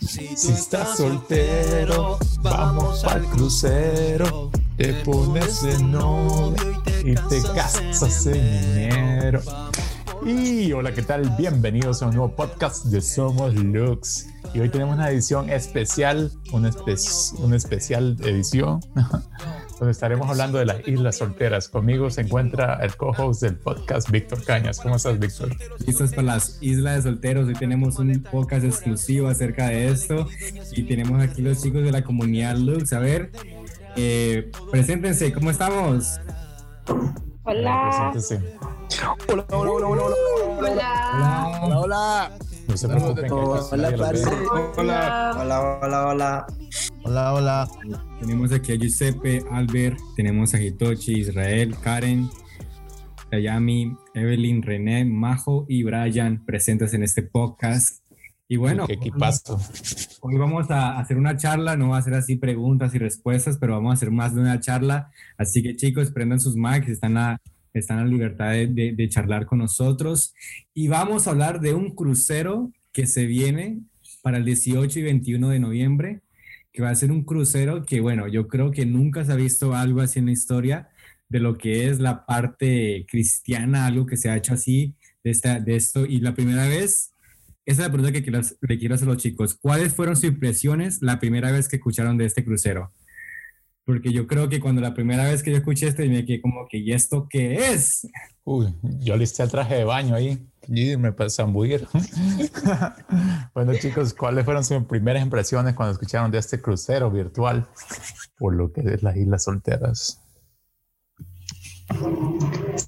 Si estás soltero, vamos al crucero. Te pones de novio y te casas en dinero. Y hola, ¿qué tal? Bienvenidos a un nuevo podcast de Somos Lux. Y hoy tenemos una edición especial, una, una especial edición donde estaremos hablando de las islas solteras. Conmigo se encuentra el co-host del podcast, Víctor Cañas. ¿Cómo estás, Víctor? Listos para las islas de solteros. Hoy tenemos un podcast exclusivo acerca de esto y tenemos aquí los chicos de la comunidad Lux. A ver, eh, preséntense, ¿cómo estamos? Hola. Preséntense. Hola, hola, hola, hola, hola. Hola. Hola, hola. No se preocupen. Hola, hola, hola, hola, hola. Hola, hola. Tenemos aquí a Giuseppe, Albert, tenemos a Hitochi, Israel, Karen, Tayami, Evelyn, René, Majo y Brian presentes en este podcast. Y bueno, ¿Qué equipazo? hoy vamos a hacer una charla, no va a ser así preguntas y respuestas, pero vamos a hacer más de una charla. Así que chicos, prendan sus mics, están a, están en libertad de, charlar con nosotros. Y vamos a hablar de un crucero que se viene para el 18 y 21 de noviembre que va a ser un crucero que, bueno, yo creo que nunca se ha visto algo así en la historia de lo que es la parte cristiana, algo que se ha hecho así de, esta, de esto. Y la primera vez, esa es la pregunta que quiero, le quiero hacer a los chicos. ¿Cuáles fueron sus impresiones la primera vez que escucharon de este crucero? Porque yo creo que cuando la primera vez que yo escuché esto, me quedé como que, ¿y esto qué es? Uy, yo listé el traje de baño ahí y me zambullir. bueno, chicos, ¿cuáles fueron sus primeras impresiones cuando escucharon de este crucero virtual por lo que es las Islas Solteras?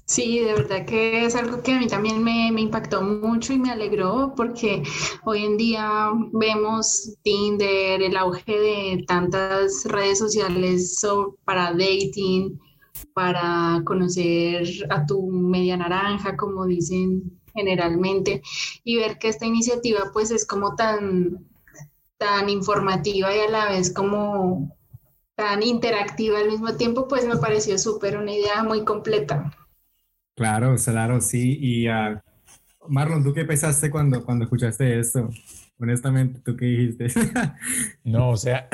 Sí, de verdad que es algo que a mí también me, impactó mucho y me alegró porque hoy en día vemos Tinder, el auge de tantas redes sociales para dating, para conocer a tu media naranja, como dicen generalmente, y ver que esta iniciativa pues es como tan, tan informativa y a la vez como tan interactiva al mismo tiempo, pues me pareció súper una idea muy completa. Claro, claro, sí. Y uh, Marlon, ¿tú qué pensaste cuando, cuando escuchaste esto? Honestamente, ¿tú qué dijiste? no, o sea,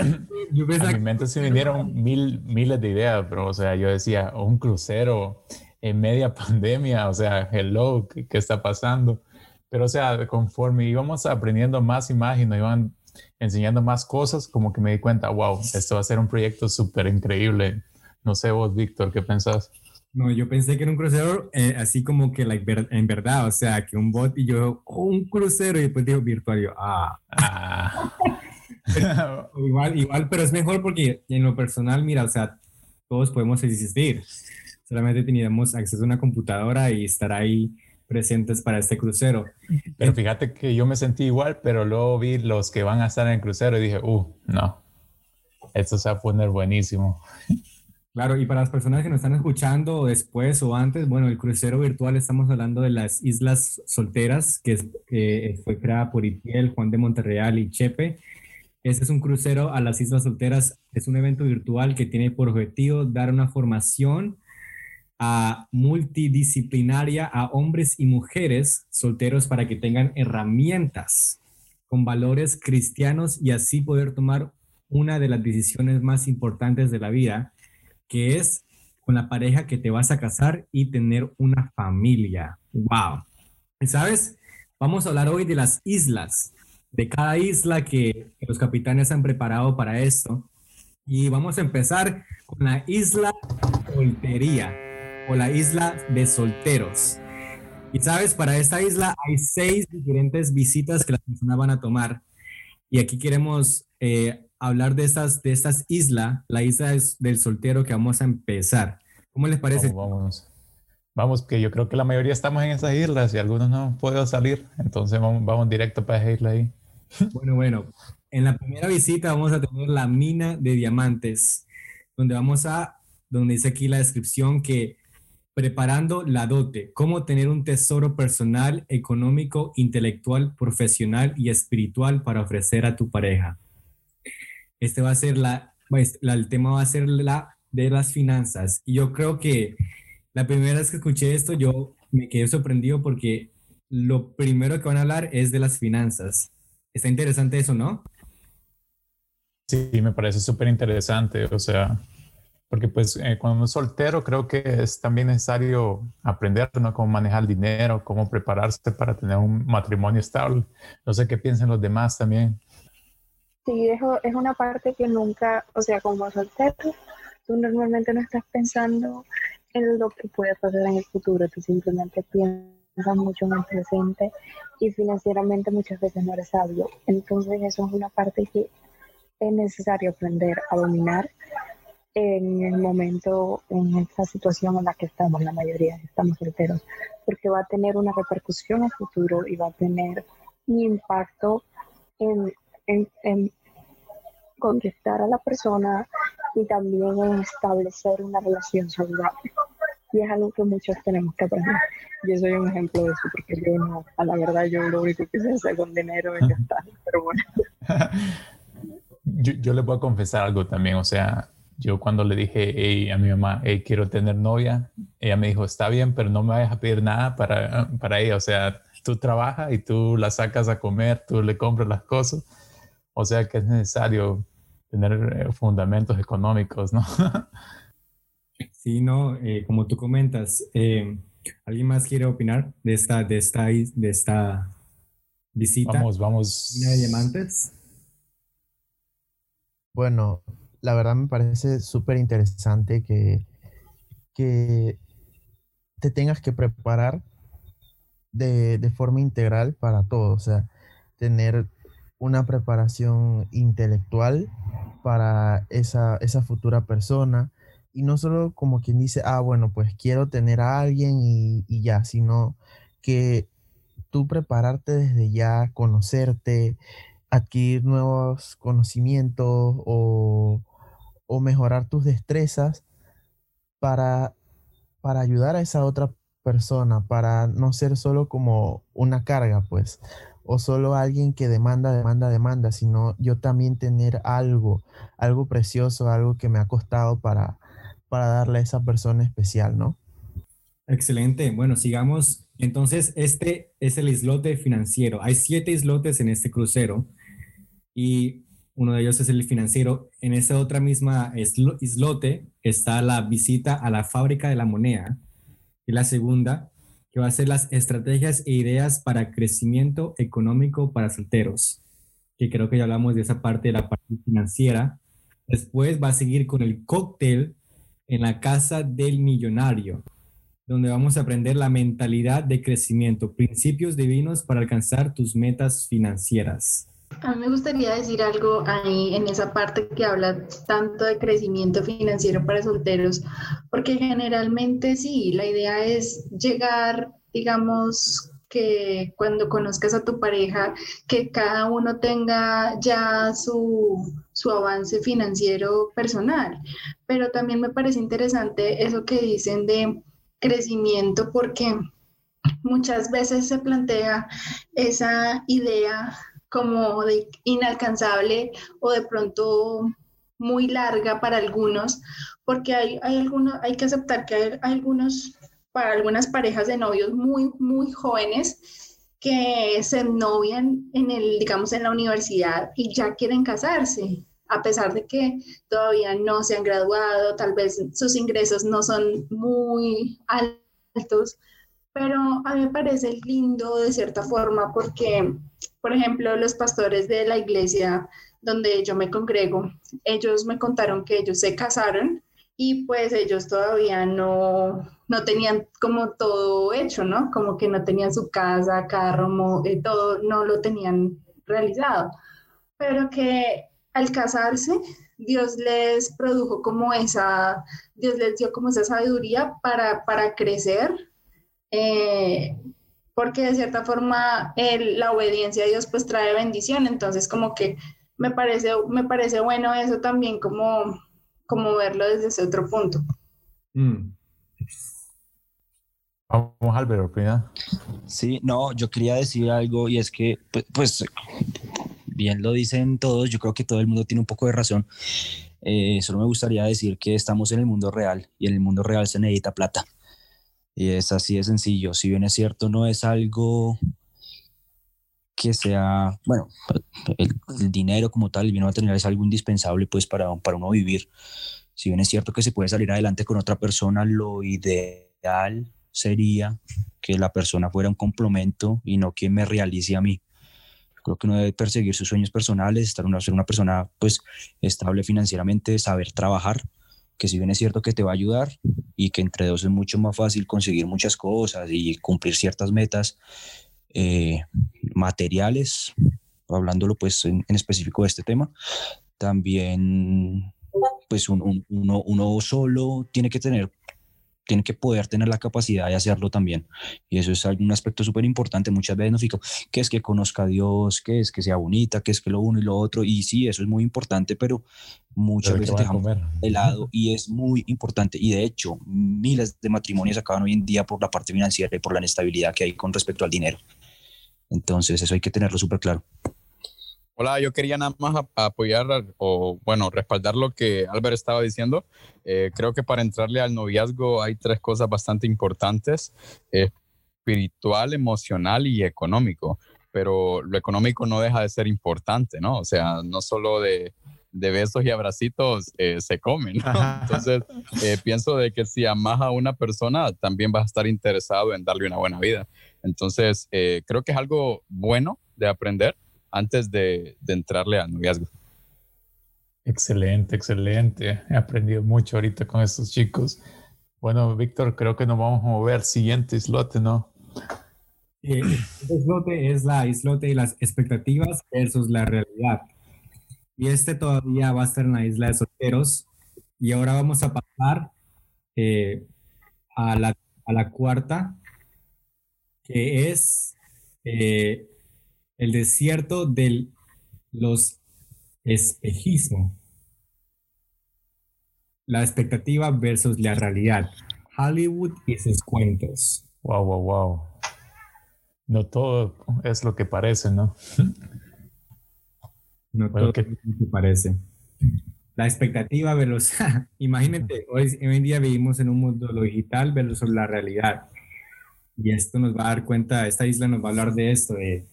yo a mi mente se vinieron mil, miles de ideas, pero, o sea, yo decía, un crucero en media pandemia, o sea, hello, ¿qué, qué está pasando? Pero, o sea, conforme íbamos aprendiendo más y más y nos iban enseñando más cosas, como que me di cuenta, wow, esto va a ser un proyecto súper increíble. No sé vos, Víctor, ¿qué pensás? No, yo pensé que era un crucero eh, así como que like, en verdad, o sea, que un bot y yo, oh, un crucero y después digo virtual, y yo, ah. ah. igual, igual, pero es mejor porque en lo personal, mira, o sea, todos podemos existir. Solamente teníamos acceso a una computadora y estar ahí presentes para este crucero. Pero fíjate que yo me sentí igual, pero luego vi los que van a estar en el crucero y dije, uh, no, esto se va a poner buenísimo. Claro, y para las personas que nos están escuchando después o antes, bueno, el crucero virtual estamos hablando de las Islas Solteras, que, fue creada por Itiel, Juan de Monterreal y Chepe. Este es un crucero a las Islas Solteras, es un evento virtual que tiene por objetivo dar una formación a multidisciplinaria a hombres y mujeres solteros para que tengan herramientas con valores cristianos y así poder tomar una de las decisiones más importantes de la vida, que es con la pareja que te vas a casar y tener una familia. ¡Wow! ¿Sabes? Vamos a hablar hoy de las islas, de cada isla que, que los capitanes han preparado para esto. Y vamos a empezar con la isla soltería o la isla de solteros. Y sabes, para esta isla hay seis diferentes visitas que las personas van a tomar. Y aquí queremos eh, hablar de estas, de estas islas, la isla del soltero que vamos a empezar. ¿Cómo les parece? Vamos, vamos, que yo creo que la mayoría estamos en esas islas y algunos no han podido salir. Entonces vamos, vamos directo para esa isla ahí. Bueno, bueno. En la primera visita vamos a tener la mina de diamantes, donde vamos a, donde dice aquí la descripción que Preparando la dote, cómo tener un tesoro personal, económico, intelectual, profesional y espiritual para ofrecer a tu pareja. Este va a ser la, pues, el tema va a ser la de las finanzas. Y yo creo que la primera vez que escuché esto, yo me quedé sorprendido porque lo primero que van a hablar es de las finanzas. Está interesante eso, ¿no? Sí, me parece súper interesante, o sea, porque pues eh, cuando uno es soltero creo que es también necesario aprender ¿no? cómo manejar el dinero, cómo prepararse para tener un matrimonio estable. No sé qué piensan los demás también. Sí, es una parte que nunca, o sea, como soltero, tú normalmente no estás pensando en lo que puede pasar en el futuro, tú simplemente piensas mucho en el presente y financieramente muchas veces no eres sabio. Entonces eso es una parte que es necesario aprender a dominar en el momento, en esta situación en la que estamos, la mayoría estamos solteros, porque va a tener una repercusión en el futuro y va a tener un impacto en, en, en contestar a la persona y también en establecer una relación saludable. Y es algo que muchos tenemos que aprender. Yo soy un ejemplo de eso, porque yo no, a la verdad, yo lo único que sé hacer con dinero es gastar, pero bueno. yo, yo le voy a confesar algo también, o sea, yo cuando le dije a mi mamá, hey, quiero tener novia, ella me dijo, está bien, pero no me vayas a pedir nada para, para ella. O sea, tú trabajas y tú la sacas a comer, tú le compras las cosas. O sea que es necesario tener eh, fundamentos económicos, ¿no? sí, no, eh, como tú comentas, eh, ¿alguien más quiere opinar de esta, de esta, de esta visita? Vamos, vamos. de diamantes? Bueno, la verdad me parece súper interesante que, que te tengas que preparar de, de, forma integral para todo, o sea, tener una preparación intelectual para esa, esa futura persona. Y no solo como quien dice, ah, bueno, pues quiero tener a alguien y, y ya, sino que tú prepararte desde ya, conocerte, adquirir nuevos conocimientos o, o mejorar tus destrezas para, para ayudar a esa otra persona, para no ser solo como una carga, pues, o solo alguien que demanda, demanda, demanda, sino yo también tener algo, algo precioso, algo que me ha costado para, para darle a esa persona especial, ¿no? Excelente. Bueno, sigamos. Entonces, este es el islote financiero. Hay siete islotes en este crucero y uno de ellos es el financiero. En esa otra misma islote está la visita a la fábrica de la moneda. Y la segunda, que va a ser las estrategias e ideas para crecimiento económico para solteros, que creo que ya hablamos de esa parte de la parte financiera. Después va a seguir con el cóctel en la casa del millonario, donde vamos a aprender la mentalidad de crecimiento, principios divinos para alcanzar tus metas financieras. A mí me gustaría decir algo ahí en esa parte que habla tanto de crecimiento financiero para solteros, porque generalmente sí, la idea es llegar, digamos, que cuando conozcas a tu pareja, que cada uno tenga ya su, su avance financiero personal. Pero también me parece interesante eso que dicen de crecimiento, porque muchas veces se plantea esa idea como de inalcanzable o de pronto muy larga para algunos, porque hay, hay, algunos, hay que aceptar que hay, algunos, para algunas parejas de novios muy, muy jóvenes que se novian en el, digamos, en la universidad y ya quieren casarse, a pesar de que todavía no se han graduado, tal vez sus ingresos no son muy altos, pero a mí me parece lindo de cierta forma porque por ejemplo, los pastores de la iglesia donde yo me congrego, ellos me contaron que ellos se casaron y pues ellos todavía no, no tenían como todo hecho, ¿no? Como que no tenían su casa, carro, eh, todo no lo tenían realizado, pero que al casarse Dios les produjo como esa, Dios les dio como esa sabiduría para, para crecer, eh, porque de cierta forma la obediencia a Dios pues trae bendición, entonces como que me parece, me parece bueno eso también como, como verlo desde ese otro punto. Mm. Vamos, Álvaro, opina. Sí, no, yo quería decir algo y es que, pues, pues, bien lo dicen todos, yo creo que todo el mundo tiene un poco de razón. Eh, solo me gustaría decir que estamos en el mundo real y en el mundo real se necesita plata. Y es así de sencillo. Si bien es cierto, no es algo que sea, bueno, el, dinero como tal, el bien material es algo indispensable pues para, para uno vivir. Si bien es cierto que se puede salir adelante con otra persona, lo ideal sería que la persona fuera un complemento y no que me realice a mí. Creo que uno debe perseguir sus sueños personales, estar una, ser una persona pues estable financieramente, saber trabajar, que si bien es cierto que te va a ayudar y que entre dos es mucho más fácil conseguir muchas cosas y cumplir ciertas metas eh, materiales, hablándolo pues en, específico de este tema, también pues uno, uno solo tiene que tener tiene que poder tener la capacidad de hacerlo también. Y eso es un aspecto súper importante. Muchas veces nos fijo, que es que conozca a Dios, que es que sea bonita, que es que lo uno y lo otro. Y sí, eso es muy importante, pero muchas veces dejamos de lado y es muy importante. Y de hecho, miles de matrimonios acaban hoy en día por la parte financiera y por la inestabilidad que hay con respecto al dinero. Entonces, eso hay que tenerlo súper claro. Hola, yo quería nada más apoyar o, bueno, respaldar lo que Albert estaba diciendo. Eh, creo que para entrarle al noviazgo hay tres cosas bastante importantes, espiritual, emocional y económico. Pero lo económico no deja de ser importante, ¿no? O sea, no solo de, besos y abracitos eh, se comen, ¿no? Entonces, eh, pienso de que si amas a una persona, también vas a estar interesado en darle una buena vida. Entonces, creo que es algo bueno de aprender antes de, entrarle al noviazgo. Excelente, excelente. He aprendido mucho ahorita con estos chicos. Bueno, Víctor, creo que nos vamos a mover. Siguiente islote, ¿no? Eh, el islote es la islote y las expectativas versus la realidad. Y este todavía va a estar en la isla de solteros. Y ahora vamos a pasar eh, a, la, a, la, cuarta, que es eh, el desierto de los espejismos. La expectativa versus la realidad. Hollywood y sus cuentos. Wow, wow, wow. No todo es lo que parece, ¿no? no todo es lo que parece. La expectativa versus... Imagínate, hoy, hoy en día vivimos en un mundo lo digital versus la realidad. Y esto nos va a dar cuenta, esta isla nos va a hablar de esto, de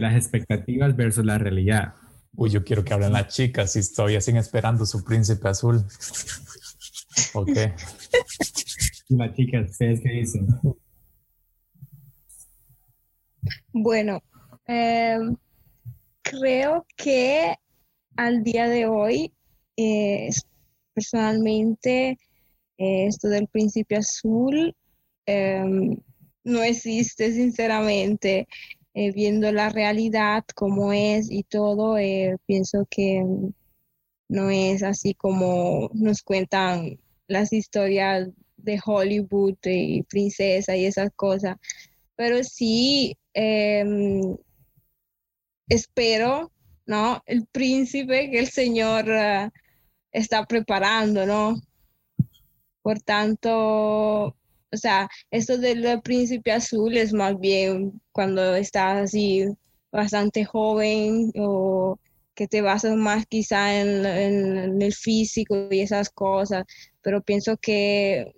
las expectativas versus la realidad. Uy, yo quiero que hablen las chicas si todavía siguen esperando su príncipe azul. Ok. las chicas, ¿ustedes qué dicen? Bueno, em, creo que al día de hoy, eh, personalmente, eh, esto del príncipe azul em, no existe, sinceramente. Eh, viendo la realidad como es y todo, eh, pienso que no es así como nos cuentan las historias de Hollywood y princesa y esas cosas. Pero sí em, espero, ¿no? El príncipe que el Señor eh, está preparando, ¿no? Por tanto, o sea, esto del príncipe azul es más bien cuando estás así bastante joven o que te basas más quizá en, el físico y esas cosas, pero pienso que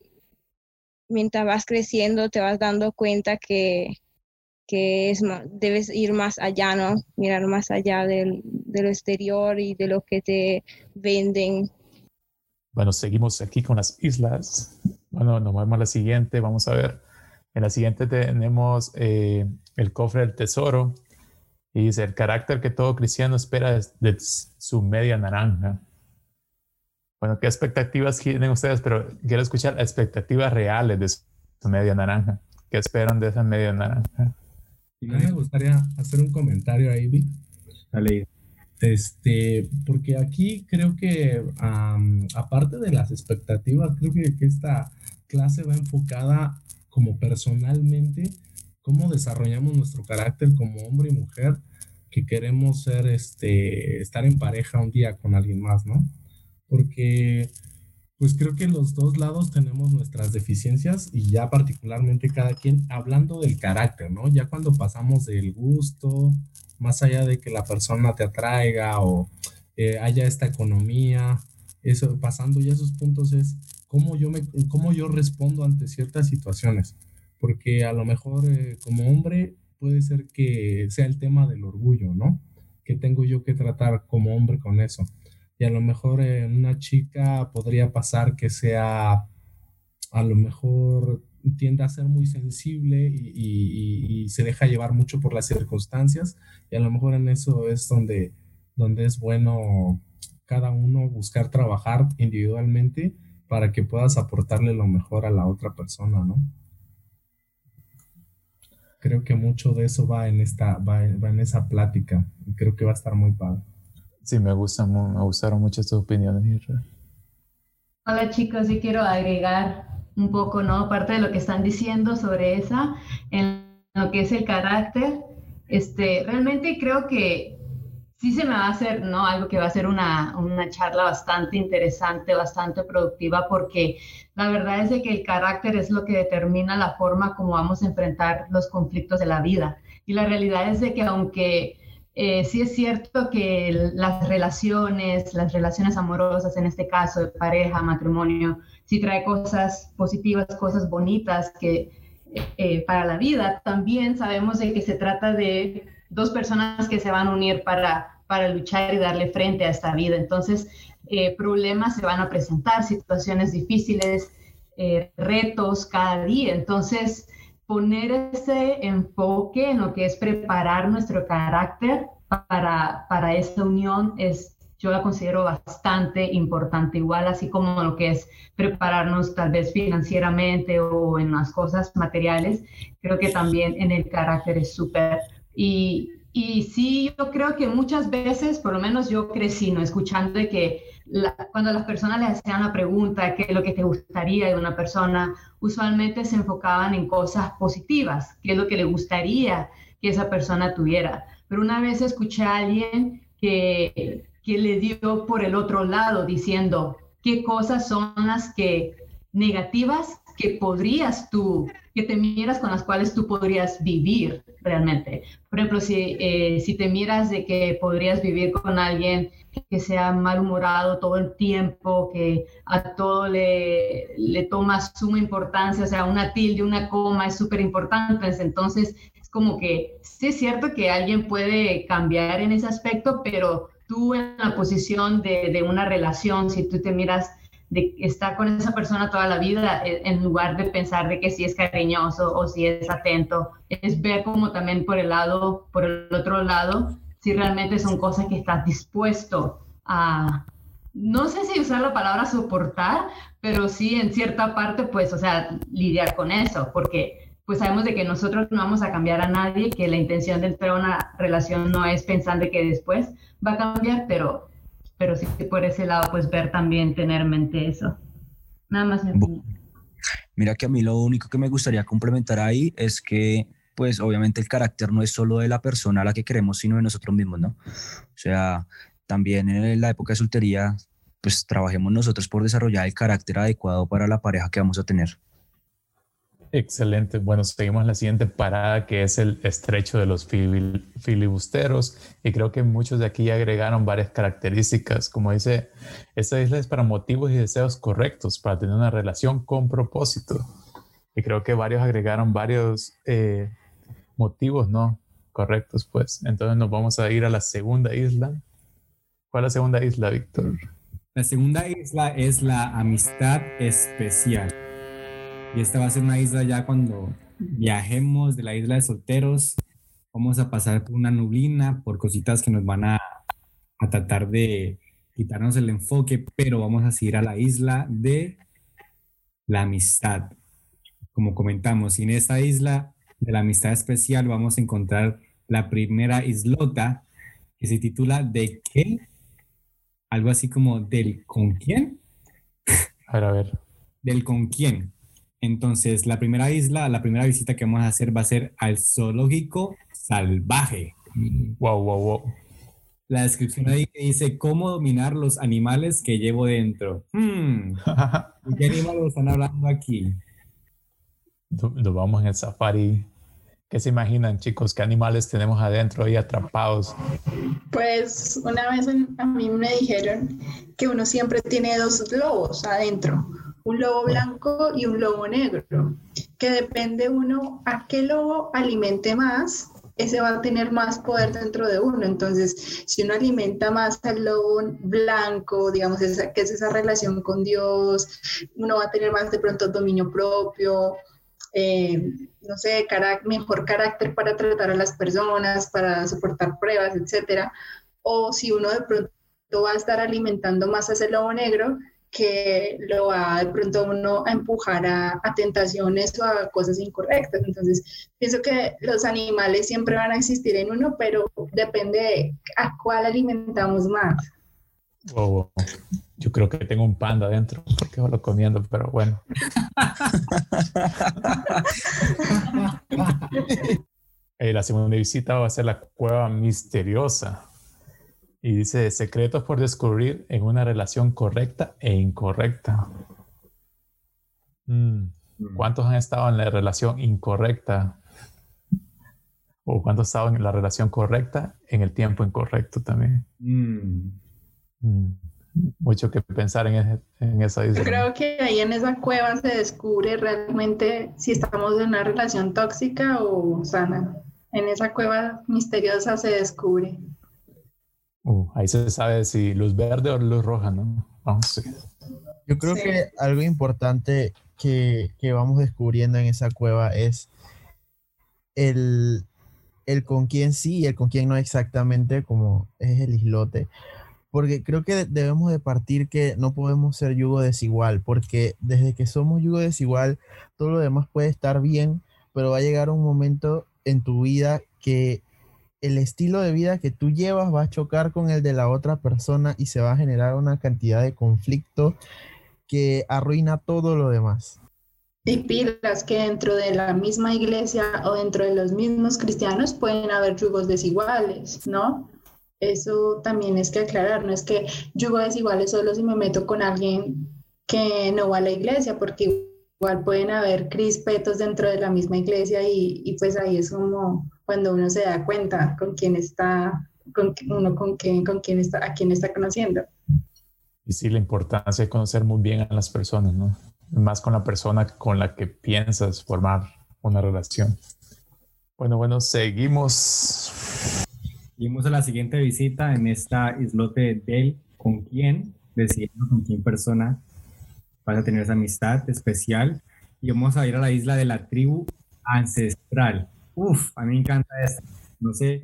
mientras vas creciendo te vas dando cuenta que, es debes ir más allá, ¿no? Mirar más allá del, de lo exterior y de lo que te venden. Bueno, seguimos aquí con las islas. Bueno, nos vemos a la siguiente. Vamos a ver. En la siguiente tenemos eh, el cofre del tesoro. Y dice, el carácter que todo cristiano espera de su media naranja. Bueno, ¿qué expectativas tienen ustedes? Pero quiero escuchar expectativas reales de su media naranja. ¿Qué esperan de esa media naranja? A mí me gustaría hacer un comentario ahí, Vic. Dale. Este, porque aquí creo que, aparte de las expectativas, creo que, que esta clase va enfocada como personalmente, cómo desarrollamos nuestro carácter como hombre y mujer que queremos ser, este, estar en pareja un día con alguien más, ¿no? Porque, pues creo que los dos lados tenemos nuestras deficiencias y ya particularmente cada quien hablando del carácter, ¿no? Ya cuando pasamos del gusto, más allá de que la persona te atraiga o eh, haya esta economía, eso, pasando ya esos puntos es cómo yo, me, cómo yo respondo ante ciertas situaciones. Porque a lo mejor eh, como hombre puede ser que sea el tema del orgullo, ¿no? Que tengo yo que tratar como hombre con eso. Y a lo mejor en una chica podría pasar que sea, a lo mejor tiende a ser muy sensible y, se deja llevar mucho por las circunstancias y a lo mejor en eso es donde, donde es bueno cada uno buscar trabajar individualmente para que puedas aportarle lo mejor a la otra persona, ¿no? Creo que mucho de eso va en esta, va, en esa plática y creo que va a estar muy padre. Sí, me gustan, me gustaron mucho tus opiniones, Hola chicos, sí quiero agregar un poco, ¿no? Parte de lo que están diciendo sobre esa, en lo que es el carácter. Este, realmente creo que sí se me va a hacer, ¿no? Algo que va a ser una, una charla bastante interesante, bastante productiva, porque la verdad es de que el carácter es lo que determina la forma como vamos a enfrentar los conflictos de la vida. Y la realidad es de que aunque eh, sí es cierto que las relaciones, las relaciones amorosas, en este caso de pareja, matrimonio, sí trae cosas positivas, cosas bonitas que eh, para la vida. También sabemos de que se trata de dos personas que se van a unir para, para luchar y darle frente a esta vida. Entonces, eh, problemas se van a presentar, situaciones difíciles, retos cada día. Entonces, poner ese enfoque en lo que es preparar nuestro carácter para, para esta unión es, yo la considero bastante importante, igual así como lo que es prepararnos tal vez financieramente o en las cosas materiales, creo que también en el carácter es súper. Y, y sí, yo creo que muchas veces, por lo menos yo crecí, ¿no? Escuchando de que cuando las personas les hacían la pregunta, ¿qué es lo que te gustaría de una persona? Usualmente se enfocaban en cosas positivas, qué es lo que le gustaría que esa persona tuviera. Pero una vez escuché a alguien que, que le dio por el otro lado diciendo, ¿qué cosas son las que negativas que podrías tú, que te miras con las cuales tú podrías vivir realmente. Por ejemplo, si, eh, si te miras de que podrías vivir con alguien que sea malhumorado todo el tiempo, que a todo le, le toma suma importancia, o sea, una tilde, una coma es súper importante, entonces es como que sí es cierto que alguien puede cambiar en ese aspecto, pero tú en la posición de, de una relación, si tú te miras de estar con esa persona toda la vida, eh, en lugar de pensar de que si es cariñoso o si es atento, es ver como también por el lado, por el otro lado, si realmente son cosas que estás dispuesto a, no sé si usar la palabra soportar, pero sí en cierta parte, pues, o sea, lidiar con eso, porque pues sabemos de que nosotros no vamos a cambiar a nadie, que la intención de entrar a una relación no es pensando que después va a cambiar, pero pero sí por ese lado, pues ver también, tener en mente eso. Nada más. Mira que a mí lo único que me gustaría complementar ahí es que, pues obviamente el carácter no es solo de la persona a la que queremos, sino de nosotros mismos, ¿no? O sea, también en la época de soltería, pues trabajemos nosotros por desarrollar el carácter adecuado para la pareja que vamos a tener. Excelente. Bueno, seguimos la siguiente parada que es el estrecho de los filibusteros y creo que muchos de aquí agregaron varias características. Como dice, esta isla es para motivos y deseos correctos, para tener una relación con propósito. Y creo que varios agregaron varios eh, motivos, ¿no? Correctos, pues. Entonces nos vamos a ir a la segunda isla. ¿Cuál es la segunda isla, Víctor? La segunda isla es la amistad especial. Y esta va a ser una isla ya cuando viajemos de la isla de solteros. Vamos a pasar por una nublina, por cositas que nos van a, a tratar de quitarnos el enfoque, pero vamos a seguir a la isla de la amistad. Como comentamos, y en esta isla de la amistad especial vamos a encontrar la primera islota que se titula ¿De qué? Algo así como del con quién. A ver, a ver. Del con quién. Entonces, la primera isla, la primera visita que vamos a hacer va a ser al zoológico salvaje. Wow, wow, wow. La descripción ahí dice cómo dominar los animales que llevo dentro. Hmm. qué animales están hablando aquí? Nos vamos en el safari. ¿Qué se imaginan, chicos? ¿Qué animales tenemos adentro ahí atrapados? Pues una vez a mí me dijeron que uno siempre tiene dos lobos adentro un lobo blanco y un lobo negro, que depende uno a qué lobo alimente más, ese va a tener más poder dentro de uno. Entonces, si uno alimenta más al lobo blanco, digamos, esa, que es esa relación con Dios, uno va a tener más de pronto dominio propio, eh, no sé, mejor carácter para tratar a las personas, para soportar pruebas, etcétera. O si uno de pronto va a estar alimentando más a ese lobo negro, que lo va de pronto uno a empujar a, tentaciones o a cosas incorrectas. Entonces, pienso que los animales siempre van a existir en uno, pero depende de a cuál alimentamos más. Yo creo que tengo un panda adentro porque lo comiendo, pero bueno. la segunda visita va a ser la cueva misteriosa. Y dice, secretos por descubrir en una relación correcta e incorrecta. Mm. Mm. ¿Cuántos han estado en la relación incorrecta? ¿O cuántos han estado en la relación correcta en el tiempo incorrecto también? Mm. Mucho que pensar en, en esa Yo creo que ahí en esa cueva se descubre realmente si estamos en una relación tóxica o sana. En esa cueva misteriosa se descubre. Uh, ahí se sabe si luz verde o luz roja, ¿no? Vamos a ver. Yo creo que algo importante que, que, vamos descubriendo en esa cueva es el, el con quién sí y el con quién no exactamente, como es el islote. Porque creo que debemos de partir que no podemos ser yugo desigual, porque desde que somos yugo desigual, todo lo demás puede estar bien, pero va a llegar un momento en tu vida que el estilo de vida que tú llevas va a chocar con el de la otra persona y se va a generar una cantidad de conflicto que arruina todo lo demás. Y pilas que dentro de la misma iglesia o dentro de los mismos cristianos pueden haber yugos desiguales, ¿no? Eso también es que aclarar, no es que yugo desiguales solo si me meto con alguien que no va a la iglesia, porque igual pueden haber crispetos dentro de la misma iglesia y, y pues ahí es como cuando uno se da cuenta con quién está, con uno con quién, con quién está, a quién está conociendo. Y sí, la importancia de conocer muy bien a las personas, ¿no? Más con la persona con la que piensas formar una relación. Bueno, bueno, seguimos. Seguimos a la siguiente visita en esta islote del con quién, decidiendo con quién persona vas a tener esa amistad especial. Y vamos a ir a la isla de la tribu ancestral. Uf, a mí me encanta esto. No sé,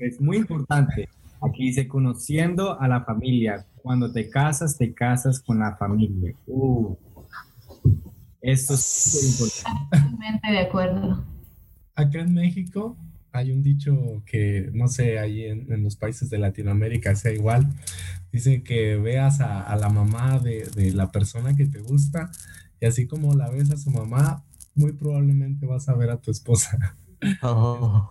es muy importante. Aquí dice conociendo a la familia. Cuando te casas, te casas con la familia. Uh, esto es muy importante. Totalmente de acuerdo. Acá en México hay un dicho que, no sé, ahí en, los países de Latinoamérica sea igual. Dice que veas a, la mamá de, de, la persona que te gusta y así como la ves a su mamá, muy probablemente vas a ver a tu esposa. Oh.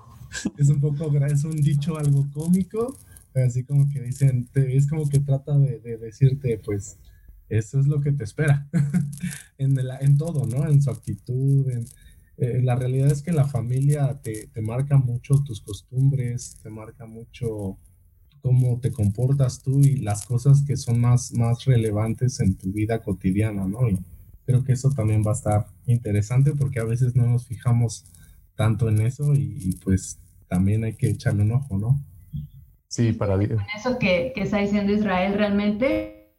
Es un poco, es un dicho algo cómico, así como que dicen, es como que trata de, decirte, pues, eso es lo que te espera, en, todo, ¿no? En su actitud, en, eh, la realidad es que la familia te, te, marca mucho tus costumbres, te marca mucho cómo te comportas tú y las cosas que son más, más relevantes en tu vida cotidiana, ¿no? Y creo que eso también va a estar interesante porque a veces no nos fijamos tanto en eso y, pues también hay que echarle un ojo, ¿no? Sí, para Con eso que, que está diciendo Israel, realmente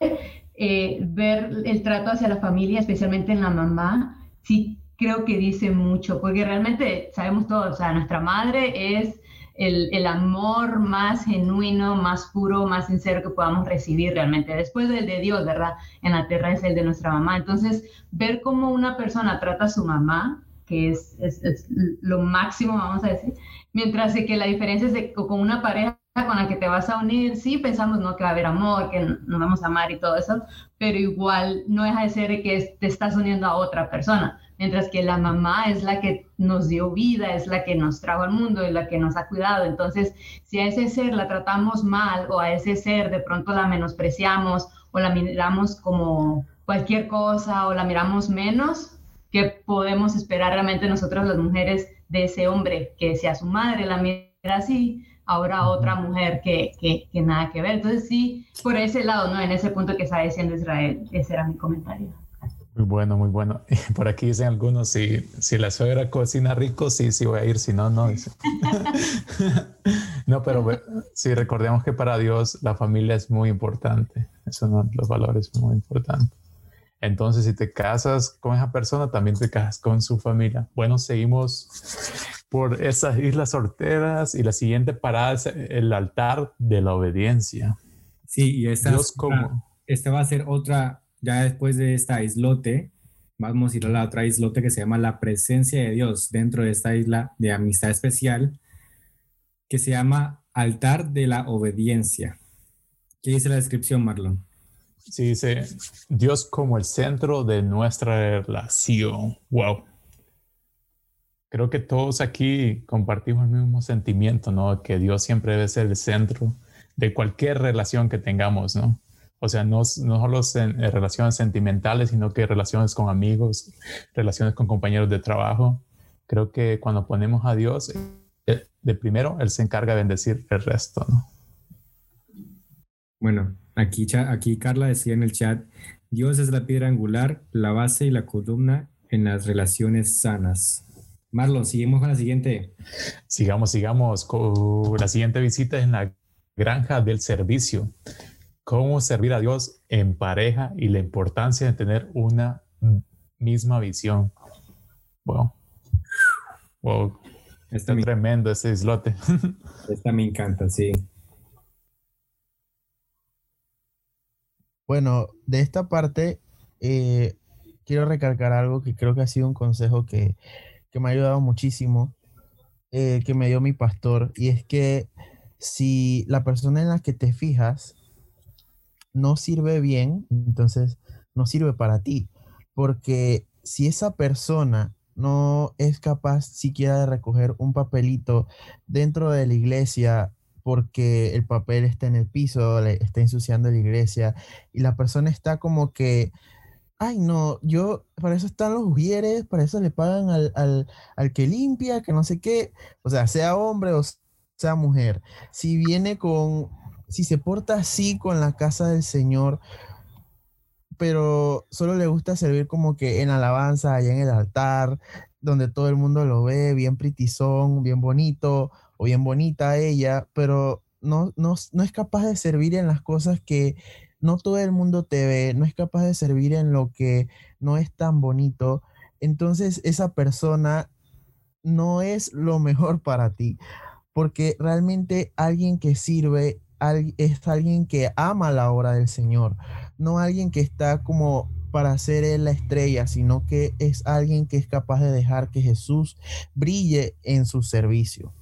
eh, ver el trato hacia la familia, especialmente en la mamá, sí creo que dice mucho, porque realmente sabemos todos, o sea, nuestra madre es el, el, amor más genuino, más puro, más sincero que podamos recibir realmente. Después del de Dios, ¿verdad? En la tierra es el de nuestra mamá. Entonces, ver cómo una persona trata a su mamá que es, es, lo máximo, vamos a decir. Mientras que la diferencia es de con una pareja con la que te vas a unir, sí pensamos ¿no? que va a haber amor, que nos vamos a amar y todo eso, pero igual no deja de ser que te estás uniendo a otra persona. Mientras que la mamá es la que nos dio vida, es la que nos trajo al mundo, es la que nos ha cuidado. Entonces, si a ese ser la tratamos mal o a ese ser de pronto la menospreciamos o la miramos como cualquier cosa o la miramos menos, ¿Qué podemos esperar realmente nosotros las mujeres de ese hombre que sea su madre la mira así, ahora otra mujer que, que, que, nada que ver. Entonces sí, por ese lado, ¿no? En ese punto que está diciendo Israel, ese era mi comentario. Muy bueno, muy bueno. Por aquí dicen algunos, si, si la suegra cocina rico, sí, sí voy a ir, si no, no. no, pero sí, recordemos que para Dios la familia es muy importante. Eso no, los valores muy importantes. Entonces, si te casas con esa persona, también te casas con su familia. Bueno, seguimos por esas islas solteras y la siguiente parada es el altar de la obediencia. Sí, y esta, Dios como... esta va a ser otra, ya después de esta islote, vamos a ir a la otra islote que se llama la presencia de Dios dentro de esta isla de amistad especial, que se llama altar de la obediencia. ¿Qué dice la descripción, Marlon? Sí, dice Dios como el centro de nuestra relación. Wow. Creo que todos aquí compartimos el mismo sentimiento, ¿no? Que Dios siempre debe ser el centro de cualquier relación que tengamos, ¿no? O sea, no, solo en, relaciones sentimentales, sino que relaciones con amigos, relaciones con compañeros de trabajo. Creo que cuando ponemos a Dios, eh, de primero, Él se encarga de bendecir el resto, ¿no? Bueno, aquí, aquí Carla decía en el chat, Dios es la piedra angular, la base y la columna en las relaciones sanas. Marlon, seguimos con la siguiente. Sigamos, sigamos. La siguiente visita es en la granja del servicio. Cómo servir a Dios en pareja y la importancia de tener una misma visión. Wow. Wow. Está tremendo ese islote. Esta me encanta, sí. Bueno, de esta parte eh, quiero recalcar algo que creo que ha sido un consejo que, me ha ayudado muchísimo, eh, que me dio mi pastor, y es que si la persona en la que te fijas no sirve bien, entonces no sirve para ti, porque si esa persona no es capaz siquiera de recoger un papelito dentro de la iglesia porque el papel está en el piso, le está ensuciando la iglesia y la persona está como que, ay no, yo, para eso están los ujieres, para eso le pagan al, al que limpia, que no sé qué, o sea, sea hombre o sea mujer, si viene con, si se porta así con la casa del Señor, pero solo le gusta servir como que en alabanza, allá en el altar, donde todo el mundo lo ve, bien pritizón, bien bonito, bien bonita ella, pero no, no, es capaz de servir en las cosas que no todo el mundo te ve, no es capaz de servir en lo que no es tan bonito, entonces esa persona no es lo mejor para ti, porque realmente alguien que sirve es alguien que ama la obra del Señor, no alguien que está como para ser la estrella, sino que es alguien que es capaz de dejar que Jesús brille en su servicio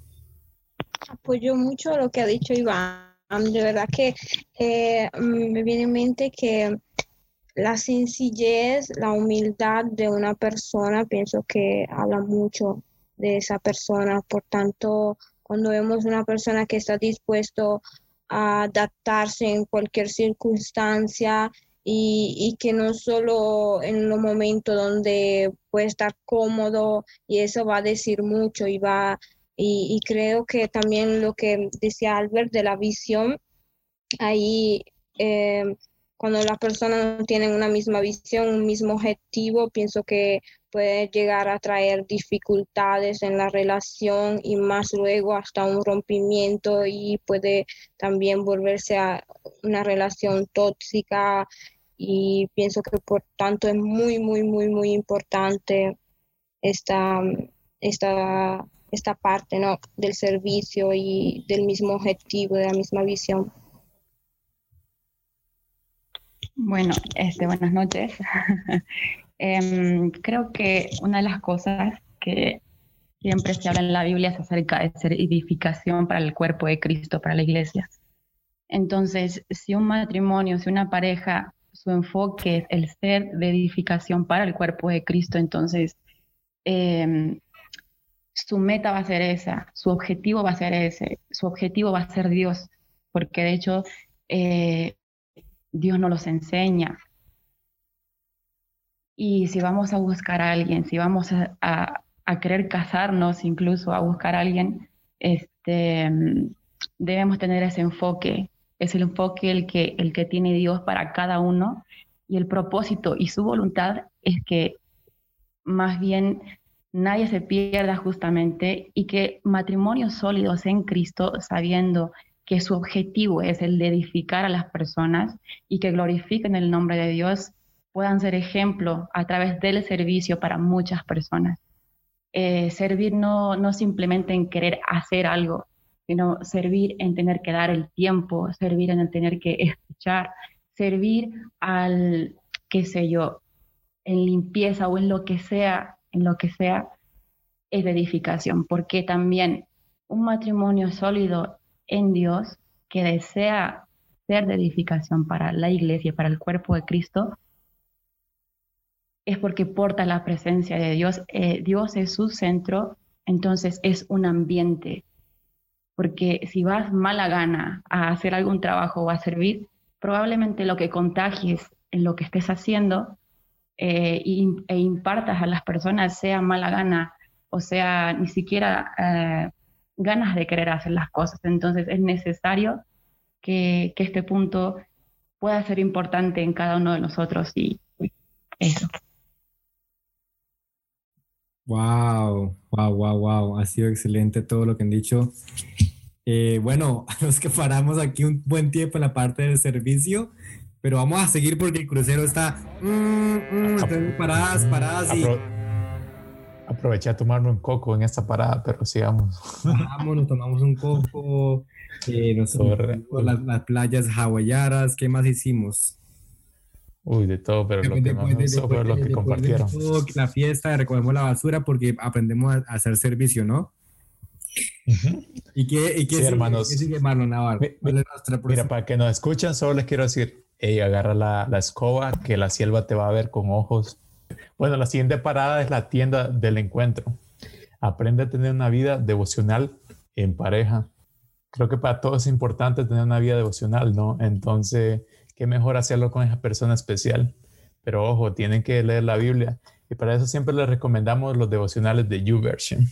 apoyo mucho lo que ha dicho Iván. De verdad que eh, me viene en mente que la sencillez, la humildad de una persona, pienso que habla mucho de esa persona. Por tanto, cuando vemos una persona que está dispuesto a adaptarse en cualquier circunstancia y, y, que no solo en los momentos donde puede estar cómodo y eso va a decir mucho y va y, creo que también lo que decía Albert de la visión, ahí eh, cuando las personas tienen una misma visión, un mismo objetivo, pienso que puede llegar a traer dificultades en la relación y más luego hasta un rompimiento y puede también volverse a una relación tóxica y pienso que por tanto es muy, muy, muy, muy importante esta, esta esta parte ¿no? del servicio y del mismo objetivo, de la misma visión. Bueno, este, buenas noches. Em, creo que una de las cosas que siempre se habla en la Biblia es acerca de ser edificación para el cuerpo de Cristo, para la iglesia. Entonces, si un matrimonio, si una pareja, su enfoque es el ser de edificación para el cuerpo de Cristo, entonces eh, su meta va a ser esa, su objetivo va a ser ese, su objetivo va a ser Dios, porque de hecho eh, Dios nos los enseña. Y si vamos a buscar a alguien, si vamos a, querer casarnos, incluso a buscar a alguien, este, debemos tener ese enfoque. Es el enfoque el que, el que tiene Dios para cada uno y el propósito y su voluntad es que más bien nadie se pierda justamente y que matrimonios sólidos en Cristo, sabiendo que su objetivo es el de edificar a las personas y que glorifiquen el nombre de Dios, puedan ser ejemplo a través del servicio para muchas personas. Eh, servir no, no simplemente en querer hacer algo, sino servir en tener que dar el tiempo, servir en tener que escuchar, servir al, qué sé yo, en limpieza o en lo que sea, en lo que sea, es de edificación, porque también un matrimonio sólido en Dios que desea ser de edificación para la iglesia, para el cuerpo de Cristo, es porque porta la presencia de Dios. Eh, Dios es su centro, entonces es un ambiente. Porque si vas mala gana a hacer algún trabajo o a servir, probablemente lo que contagies en lo que estés haciendo eh, e impartas a las personas sea mala gana o sea ni siquiera eh, ganas de querer hacer las cosas. Entonces es necesario que, que este punto pueda ser importante en cada uno de nosotros y eso. Wow, wow, wow, wow. Ha sido excelente todo lo que han dicho. Eh, bueno, los que paramos aquí un buen tiempo en la parte del servicio, pero vamos a seguir porque el crucero está mm, mm, paradas, paradas y Aproveché a tomarme un coco en esta parada, pero sigamos. Vamos, nos tomamos un coco, eh, nos las, las, playas hawaianas, ¿qué más hicimos? Uy, de todo, pero lo que más nos fue lo que compartieron. la fiesta, recogemos la basura porque aprendemos a, hacer servicio, ¿no? ¿Y qué, y qué sí, hermanos. ¿qué sigue Marlon Navarro? Mira, para que nos escuchen, solo les quiero decir, hey, agarra la, la escoba, que la sierva te va a ver con ojos bueno, la siguiente parada es la tienda del encuentro. Aprende a tener una vida devocional en pareja. Creo que para todos es importante tener una vida devocional, ¿no? Entonces, qué mejor hacerlo con esa persona especial. Pero ojo, tienen que leer la Biblia. Y para eso siempre les recomendamos los devocionales de YouVersion.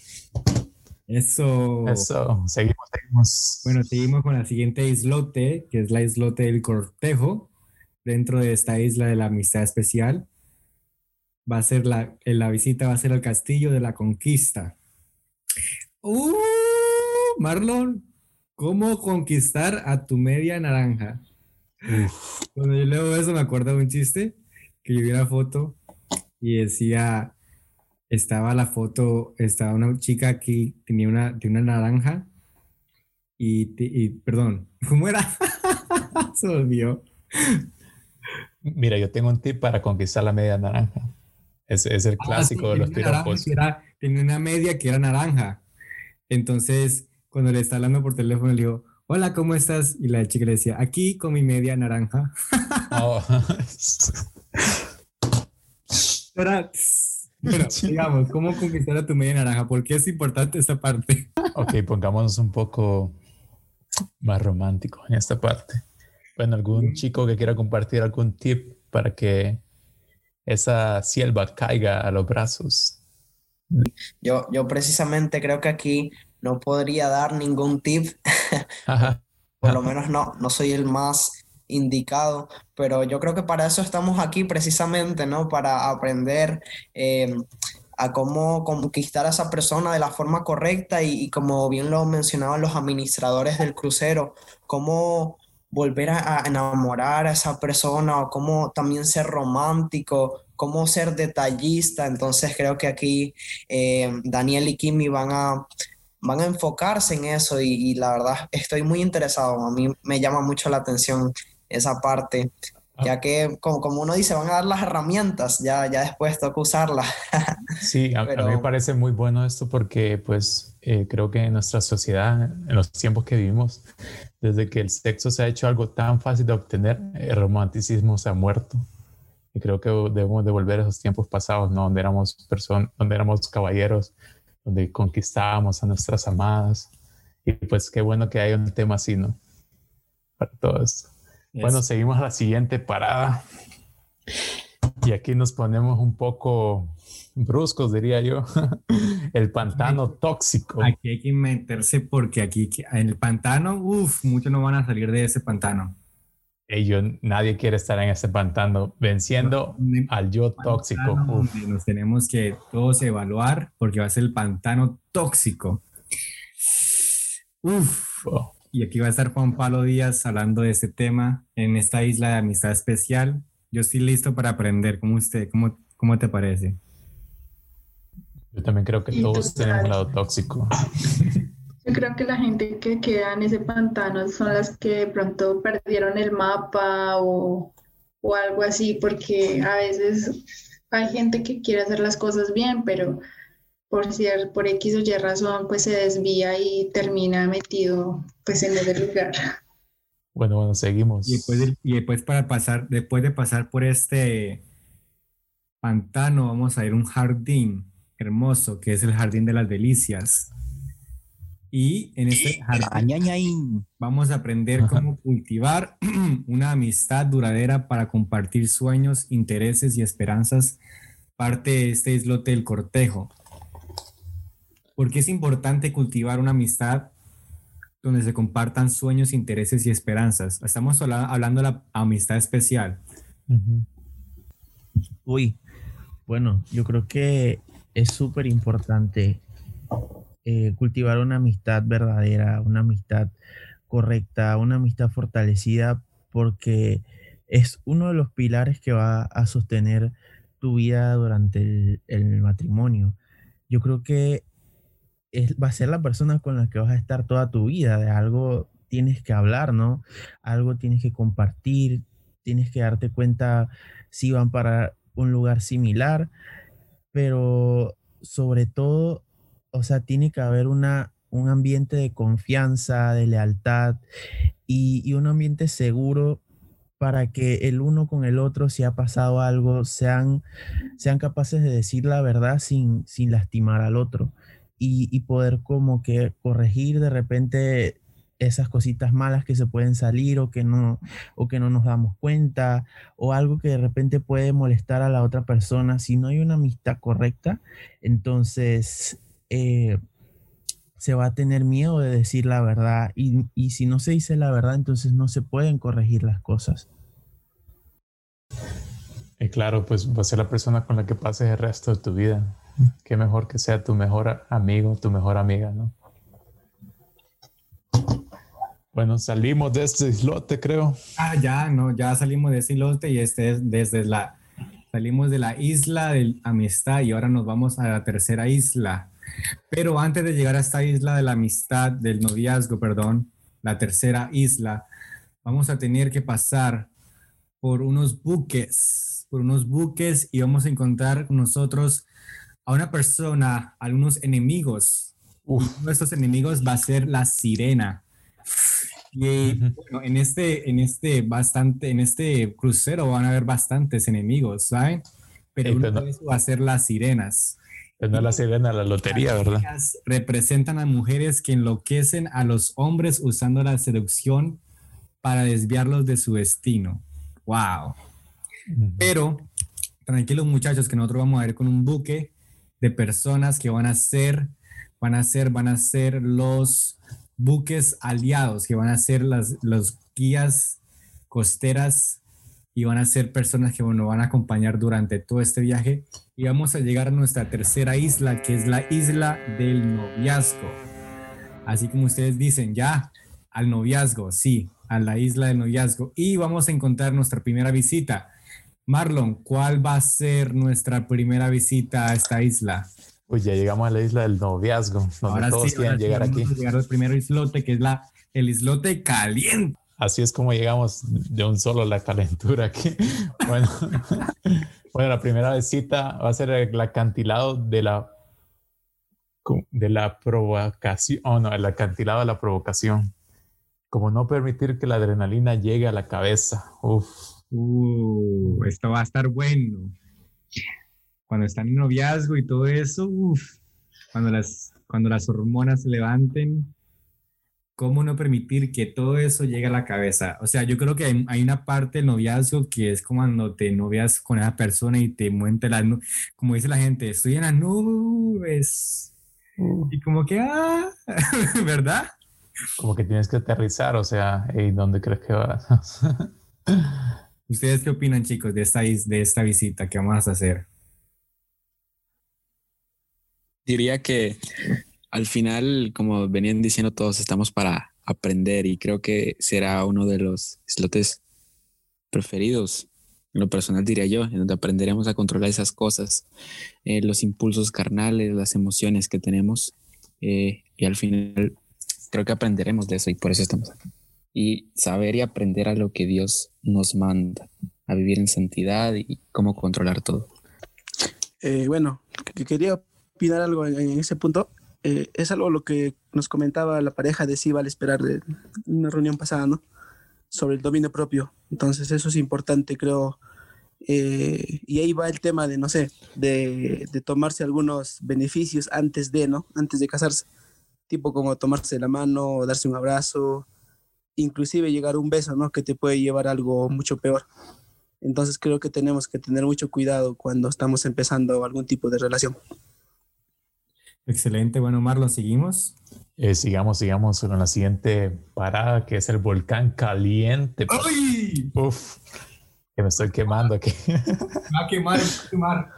Eso. Eso, seguimos, seguimos. Bueno, seguimos con la siguiente islote, que es la islote del cortejo, dentro de esta isla de la amistad especial va a ser la, la visita va a ser al castillo de la conquista. ¡Uh! Marlon, ¿cómo conquistar a tu media naranja? Cuando yo leo eso me acuerdo de un chiste que yo vi una foto y decía, estaba la foto, estaba una chica aquí, tenía una, de una naranja y, y, perdón, ¿cómo era? Se olvidó. Mira, yo tengo un tip para conquistar la media naranja. Es, es el ah, clásico de los piropos. Tenía una media que era naranja. Entonces, cuando le está hablando por teléfono, le digo, hola, ¿cómo estás? Y la chica le decía, aquí con mi media naranja. Oh. Pero, bueno, digamos, ¿cómo conquistar a tu media naranja? ¿Por qué es importante esta parte? ok, pongámonos un poco más romántico en esta parte. Bueno, algún chico que quiera compartir algún tip para que esa sierva caiga a los brazos. Yo, yo precisamente creo que aquí no podría dar ningún tip, por lo menos no, no soy el más indicado, pero yo creo que para eso estamos aquí precisamente, ¿no? Para aprender em, a cómo conquistar a esa persona de la forma correcta y, y, como bien lo mencionaban los administradores del crucero, cómo volver a, enamorar a esa persona o cómo también ser romántico, cómo ser detallista. Entonces creo que aquí eh, Daniel y Kimi van a, van a enfocarse en eso y, la verdad estoy muy interesado. A mí me llama mucho la atención esa parte. Ah. Ya que, como, uno dice, van a dar las herramientas, ya, ya después toca usarlas. sí, a, mí me parece muy bueno esto porque, pues, eh, creo que en nuestra sociedad, en los tiempos que vivimos, desde que el sexo se ha hecho algo tan fácil de obtener, el romanticismo se ha muerto. Y creo que debemos devolver esos tiempos pasados, ¿no? Donde éramos personas, donde éramos caballeros, donde conquistábamos a nuestras amadas. Y pues qué bueno que haya un tema así, ¿no? Para todo esto. Bueno, seguimos a la siguiente parada. Y aquí nos ponemos un poco bruscos, diría yo. el pantano tóxico. Aquí hay que meterse porque aquí en el pantano, uff, muchos no van a salir de ese pantano. Ellos, nadie quiere estar en ese pantano venciendo al yo tóxico. Nos tenemos que todos evaluar porque va a ser el pantano tóxico. Uf. Y aquí va a estar Juan Pablo Díaz hablando de este tema en esta isla de amistad especial. Yo estoy listo para aprender. ¿Cómo, usted, cómo, cómo te parece? Yo también creo que todos tenemos un lado tóxico. Yo creo que la gente que queda en ese pantano son las que de pronto perdieron el mapa o, o algo así, porque a veces hay gente que quiere hacer las cosas bien, pero por, por X o Y razón, pues se desvía y termina metido pues en ese lugar. Bueno, bueno, seguimos. Y después, y después para pasar, después de pasar por este pantano, vamos a ir a un jardín hermoso, que es el Jardín de las Delicias. Y en este jardín vamos a aprender cómo cultivar una amistad duradera para compartir sueños, intereses y esperanzas, parte de este islote del cortejo. Porque es importante cultivar una amistad donde se compartan sueños, intereses y esperanzas. Estamos hablando de la amistad especial. Uy, bueno, yo creo que es súper importante eh, cultivar una amistad verdadera, una amistad correcta, una amistad fortalecida, porque es uno de los pilares que va a sostener tu vida durante el, matrimonio. Yo creo que va a ser la persona con la que vas a estar toda tu vida, de algo tienes que hablar, ¿no? Algo tienes que compartir, tienes que darte cuenta si van para un lugar similar, pero sobre todo o sea, tiene que haber una, un ambiente de confianza, de lealtad y, un ambiente seguro para que el uno con el otro, si ha pasado algo, sean, sean capaces de decir la verdad sin, sin lastimar al otro y, y poder como que corregir de repente esas cositas malas que se pueden salir o que no o que no nos damos cuenta o algo que de repente puede molestar a la otra persona si no hay una amistad correcta entonces eh, se va a tener miedo de decir la verdad y, si no se dice la verdad, entonces no se pueden corregir las cosas. Y claro, pues va a ser la persona con la que pases el resto de tu vida. Qué mejor que sea tu mejor amigo, tu mejor amiga, ¿no? Bueno, salimos de este islote, creo. Ah, ya, no, ya salimos de ese islote y este es desde la, salimos de la isla de amistad y ahora nos vamos a la tercera isla, pero antes de llegar a esta isla de la amistad, del noviazgo, perdón, la tercera isla, vamos a tener que pasar por unos buques, por unos buques y vamos a encontrar con nosotros a una persona, a algunos enemigos. Uno de estos enemigos va a ser la sirena. Y bueno, en este, en este bastante, en este crucero van a haber bastantes enemigos, ¿saben? Pero uno de esos va a ser las sirenas. Pues no la sirena, la lotería, ¿verdad? Representan a mujeres que enloquecen a los hombres usando la seducción para desviarlos de su destino. ¡Wow! Pero tranquilos muchachos que nosotros vamos a ver con un buque de personas que van a ser, van a ser, van a ser los buques aliados, que van a ser las, los guías costeras y van a ser personas que bueno, van a acompañar durante todo este viaje y vamos a llegar a nuestra tercera isla, que es la isla del noviazgo. Así como ustedes dicen, ya al noviazgo, sí, a la isla del noviazgo. Y vamos a encontrar nuestra primera visita. Marlon, ¿cuál va a ser nuestra primera visita a esta isla? Pues ya llegamos a la isla del noviazgo, donde ahora todos quieren llegar aquí. Vamos a llegar al primer islote, que es la, el islote caliente. Así es como llegamos de un solo la calentura aquí. Bueno, bueno, la primera visita va a ser el acantilado de la de la provocación, oh no, el acantilado de la provocación. Como no permitir que la adrenalina llegue a la cabeza. Uf. Uh, esto va a estar bueno. Cuando están en noviazgo y todo eso, cuando las, cuando las hormonas se levanten, ¿cómo no permitir que todo eso llegue a la cabeza? O sea, yo creo que hay, una parte del noviazgo que es como cuando te novias con esa persona y te muente la como dice la gente, estoy en las nubes. Mm. Y como que, ah, ¿verdad? Como que tienes que aterrizar, o sea, ¿y dónde crees que vas? ¿Ustedes qué opinan, chicos, de esta, de esta visita que vamos a hacer? Diría que al final, como venían diciendo todos, estamos para aprender y creo que será uno de los slotes preferidos. En lo personal diría yo, en donde aprenderemos a controlar esas cosas, eh, los impulsos carnales, las emociones que tenemos eh, y al final creo que aprenderemos de eso y por eso estamos aquí. Y saber y aprender a lo que Dios nos manda, a vivir en santidad y cómo controlar todo. Eh, bueno, quería opinar algo en, ese punto. Eh, es algo lo que nos comentaba la pareja de Siva al esperar de una reunión pasada, ¿no? Sobre el dominio propio. Entonces eso es importante, creo. Eh, y ahí va el tema de, no sé, de, tomarse algunos beneficios antes de, ¿no? Antes de casarse. Tipo como tomarse la mano, darse un abrazo, inclusive llegar a un beso, ¿no? Que te puede llevar a algo mucho peor. Entonces creo que tenemos que tener mucho cuidado cuando estamos empezando algún tipo de relación. Excelente, bueno Marlon, ¿seguimos? Eh, sigamos, sigamos con la siguiente parada que es el volcán caliente. ¡Ay! Uf, que me estoy quemando aquí. Va a quemar, va a quemar.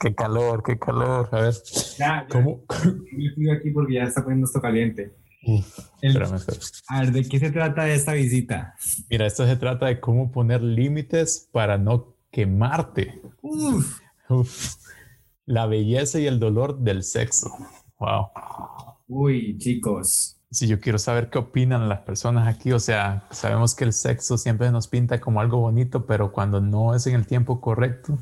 Qué calor, qué calor. A ver. Ya, ya. ¿Cómo? Me fui aquí porque ya está poniendo esto caliente. El, a ver, ¿de qué se trata esta visita? Mira, esto se trata de cómo poner límites para no quemarte. Uf. Uf. La belleza y el dolor del sexo. Wow. Uy, chicos. Sí, yo quiero saber qué opinan las personas aquí. O sea, sabemos que el sexo siempre nos pinta como algo bonito, pero cuando no es en el tiempo correcto,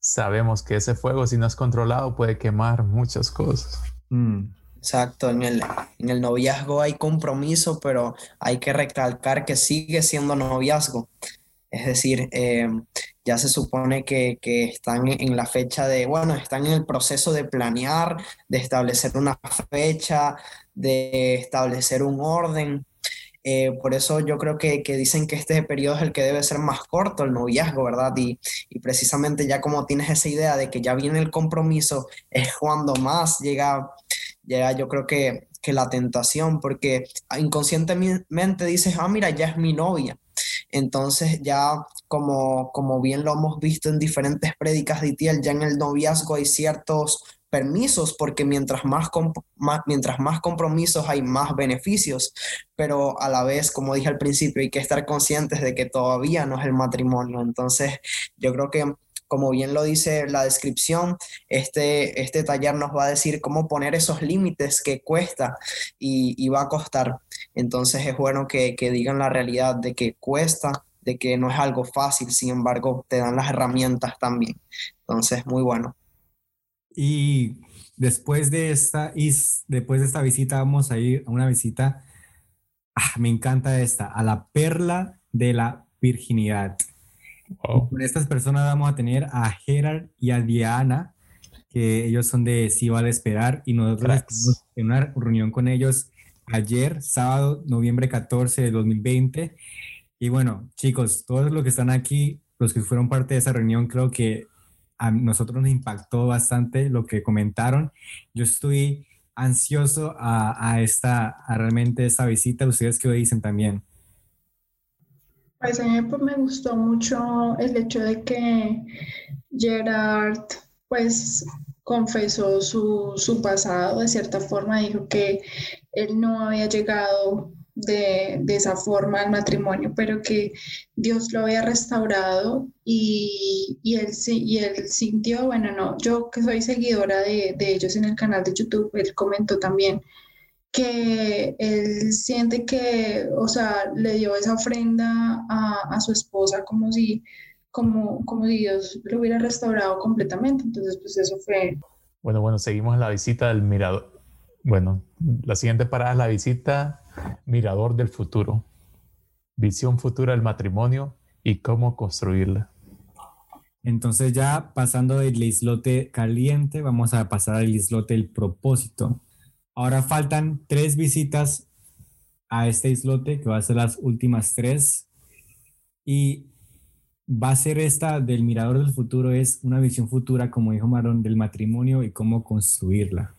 sabemos que ese fuego, si no es controlado, puede quemar muchas cosas. Mm. Exacto, en el, en el noviazgo hay compromiso, pero hay que recalcar que sigue siendo noviazgo. Es decir, eh, ya se supone que, que, están en la fecha de, bueno, están en el proceso de planear, de establecer una fecha, de establecer un orden. Eh, por eso yo creo que, que, dicen que este periodo es el que debe ser más corto, el noviazgo, ¿verdad? Y, y, precisamente ya como tienes esa idea de que ya viene el compromiso, es cuando más llega, llega yo creo que, que la tentación, porque inconscientemente dices, ah, mira, ya es mi novia. Entonces ya como, como bien lo hemos visto en diferentes prédicas de Itiel, ya en el noviazgo hay ciertos permisos porque mientras más, mientras más compromisos hay más beneficios, pero a la vez, como dije al principio, hay que estar conscientes de que todavía no es el matrimonio. Entonces, yo creo que como bien lo dice la descripción, este, este taller nos va a decir cómo poner esos límites que cuesta y, y, va a costar. Entonces es bueno que, que digan la realidad de que cuesta, de que no es algo fácil, sin embargo, te dan las herramientas también. Entonces, muy bueno. Y después de esta, después de esta visita, vamos a ir a una visita, ah, me encanta esta, a la perla de la virginidad. Con estas personas vamos a tener a Gerard y a Diana, que ellos son de Si Vale Esperar, y nosotros estuvimos en una reunión con ellos ayer, sábado, noviembre 14 de 2020. Y bueno, chicos, todos los que están aquí, los que fueron parte de esa reunión, creo que a nosotros nos impactó bastante lo que comentaron. Yo estoy ansioso a, a esta, a realmente esta visita. ¿Ustedes qué dicen también? Pues a mí pues, me gustó mucho el hecho de que Gerard pues confesó su, su, pasado, de cierta forma dijo que él no había llegado de, de, esa forma al matrimonio, pero que Dios lo había restaurado y, y, él, y él sintió, bueno, no, yo que soy seguidora de, de ellos en el canal de YouTube, él comentó también que él siente que, o sea, le dio esa ofrenda a, a su esposa como si, como, como si Dios lo hubiera restaurado completamente. Entonces, pues eso fue... Bueno, bueno, seguimos la visita del mirador. Bueno, la siguiente parada es la visita Mirador del Futuro. Visión futura del matrimonio y cómo construirla. Entonces ya pasando del islote caliente, vamos a pasar al islote del propósito. Ahora faltan tres visitas a este islote, que va a ser las últimas tres. Y va a ser esta del Mirador del Futuro, es una visión futura, como dijo Marón, del matrimonio y cómo construirla.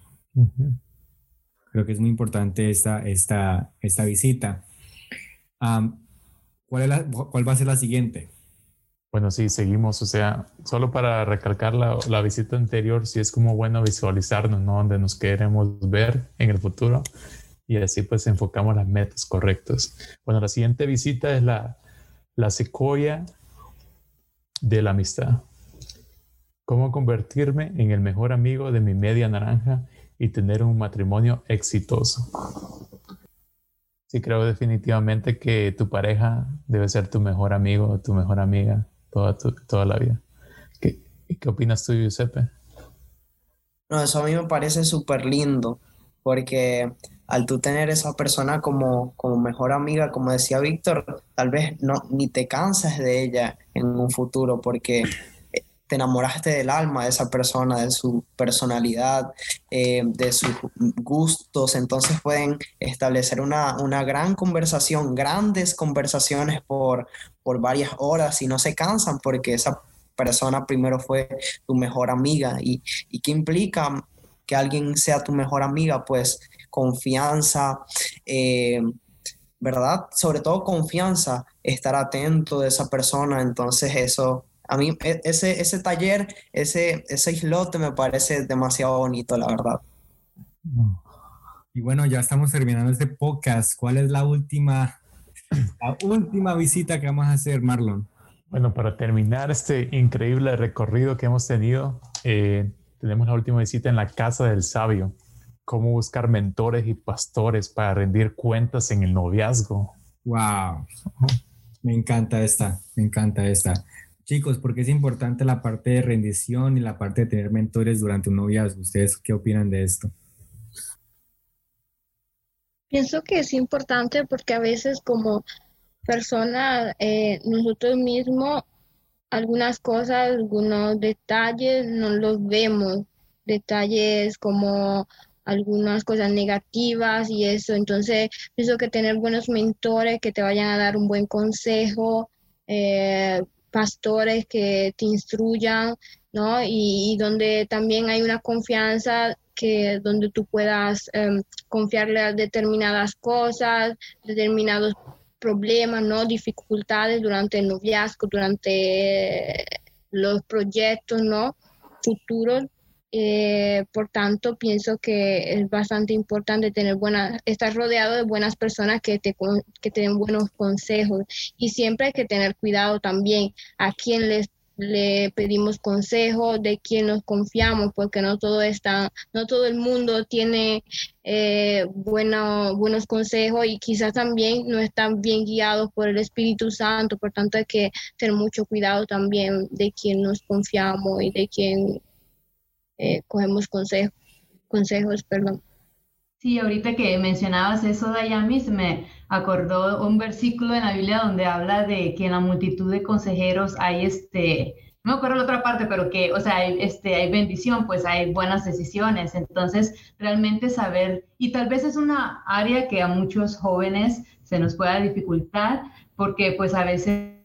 Creo que es muy importante esta, esta, esta visita. ¿Cuál, es ¿Cuál va a ser la siguiente? Bueno, sí, seguimos. O sea, solo para recalcar la, visita anterior, sí es como bueno visualizarnos, ¿no? Donde nos queremos ver en el futuro y así pues enfocamos las metas correctas. Bueno, la siguiente visita es la, la secuoya de la amistad. ¿Cómo convertirme en el mejor amigo de mi media naranja y tener un matrimonio exitoso? Sí, creo definitivamente que tu pareja debe ser tu mejor amigo tu mejor amiga toda, toda la vida. ¿Qué, ¿Qué opinas tú, Giuseppe? No, eso a mí me parece súper lindo, porque al tú tener esa persona como, como mejor amiga, como decía Víctor, tal vez no, ni te cansas de ella en un futuro, porque te enamoraste del alma de esa persona, de su personalidad, eh, de sus gustos, entonces pueden establecer una, una gran conversación, grandes conversaciones por, por varias horas y no se cansan porque esa persona primero fue tu mejor amiga. ¿Y, qué implica que alguien sea tu mejor amiga? Pues confianza, eh, ¿verdad? Sobre todo confianza, estar atento de esa persona, entonces eso a mí e, ese, ese taller, ese, ese islote me parece demasiado bonito, la verdad. Y bueno, ya estamos terminando este podcast. ¿Cuál es la última, la última visita que vamos a hacer, Marlon? Bueno, para terminar este increíble recorrido que hemos tenido, eh, tenemos la última visita en la Casa del Sabio. Cómo buscar mentores y pastores para rendir cuentas en el noviazgo. Wow. Me encanta esta, me encanta esta. Chicos, ¿por qué es importante la parte de rendición y la parte de tener mentores durante un noviazgo? ¿Ustedes qué opinan de esto? Pienso que es importante porque a veces como persona, eh, nosotros mismos, algunas cosas, algunos detalles no los vemos, detalles como algunas cosas negativas y eso. Entonces, pienso que tener buenos mentores que te vayan a dar un buen consejo, eh, pastores que te instruyan, ¿no? Y, donde también hay una confianza que donde tú puedas em, confiarle a determinadas cosas, determinados problemas, ¿no? Dificultades durante el noviazgo, durante los proyectos, ¿no? Futuros eh, por tanto, pienso que es bastante importante tener buena, estar rodeado de buenas personas que te, que te buenos consejos. Y siempre hay que tener cuidado también a quien les le pedimos consejo, de quién nos confiamos, porque no todo está, no todo el mundo tiene eh, bueno, buenos consejos y quizás también no están bien guiados por el Espíritu Santo, por tanto hay que tener mucho cuidado también de quién nos confiamos y de quién eh, cogemos consejos, consejos, perdón. Sí, ahorita que mencionabas eso, Dayamis, me acordó un versículo en la Biblia donde habla de que en la multitud de consejeros hay este, no me acuerdo la otra parte, pero que, o sea, hay, este, hay bendición, pues hay buenas decisiones. Entonces, realmente saber, y tal vez es una área que a muchos jóvenes se nos pueda dificultar, porque pues a veces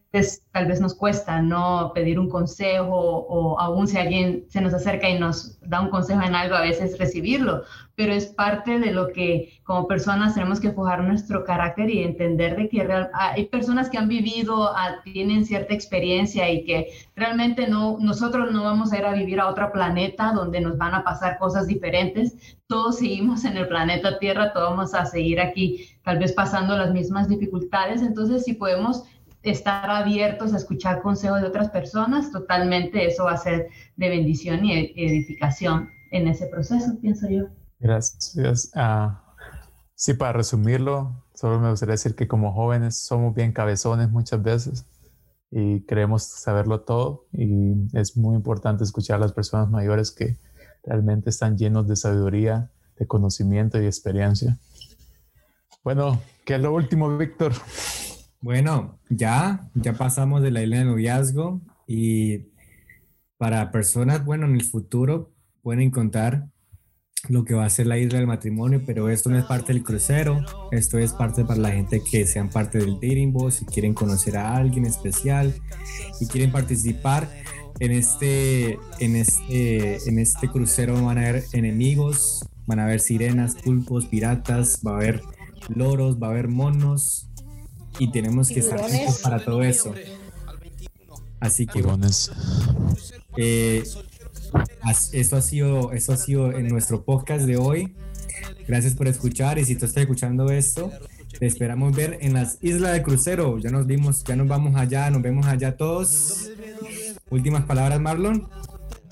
tal vez nos cuesta no pedir un consejo o aún si alguien se nos acerca y nos da un consejo en algo, a veces recibirlo, pero es parte de lo que como personas tenemos que forjar nuestro carácter y entender de que hay personas que han vivido, ah, tienen cierta experiencia y que realmente no, nosotros no vamos a ir a vivir a otro planeta donde nos van a pasar cosas diferentes. Todos seguimos en el planeta Tierra, todos vamos a seguir aquí tal vez pasando las mismas dificultades. Entonces, si podemos estar abiertos a escuchar consejos de otras personas, totalmente eso va a ser de bendición y edificación en ese proceso, pienso yo. Gracias. Ah, sí, para resumirlo, solo me gustaría decir que como jóvenes somos bien cabezones muchas veces y creemos saberlo todo y es muy importante escuchar a las personas mayores que realmente están llenos de sabiduría, de conocimiento y experiencia. Bueno, ¿qué es lo último, Víctor? Bueno, ya, ya pasamos de la isla de noviazgo y para personas, bueno, en el futuro pueden encontrar lo que va a ser la isla del matrimonio, pero esto no es parte del crucero, esto es parte para la gente que sean parte del dating boss, si quieren conocer a alguien especial y quieren participar en este, en este, en este crucero van a haber enemigos, van a haber sirenas, pulpos, piratas, va a haber loros, va a haber monos, y tenemos que estar listos para todo eso. Así que eh, eso ha sido, eso ha sido en nuestro podcast de hoy. Gracias por escuchar y si tú estás escuchando esto, te esperamos ver en las islas de crucero. Ya nos vimos, ya nos vamos allá, nos vemos allá todos. Últimas palabras, Marlon.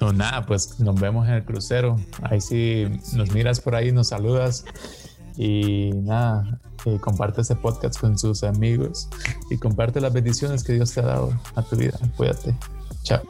No, nada, pues nos vemos en el crucero. Ahí sí nos miras por ahí, nos saludas. Y nada, comparte este podcast con sus amigos y comparte las bendiciones que Dios te ha dado a tu vida. Cuídate. Chao.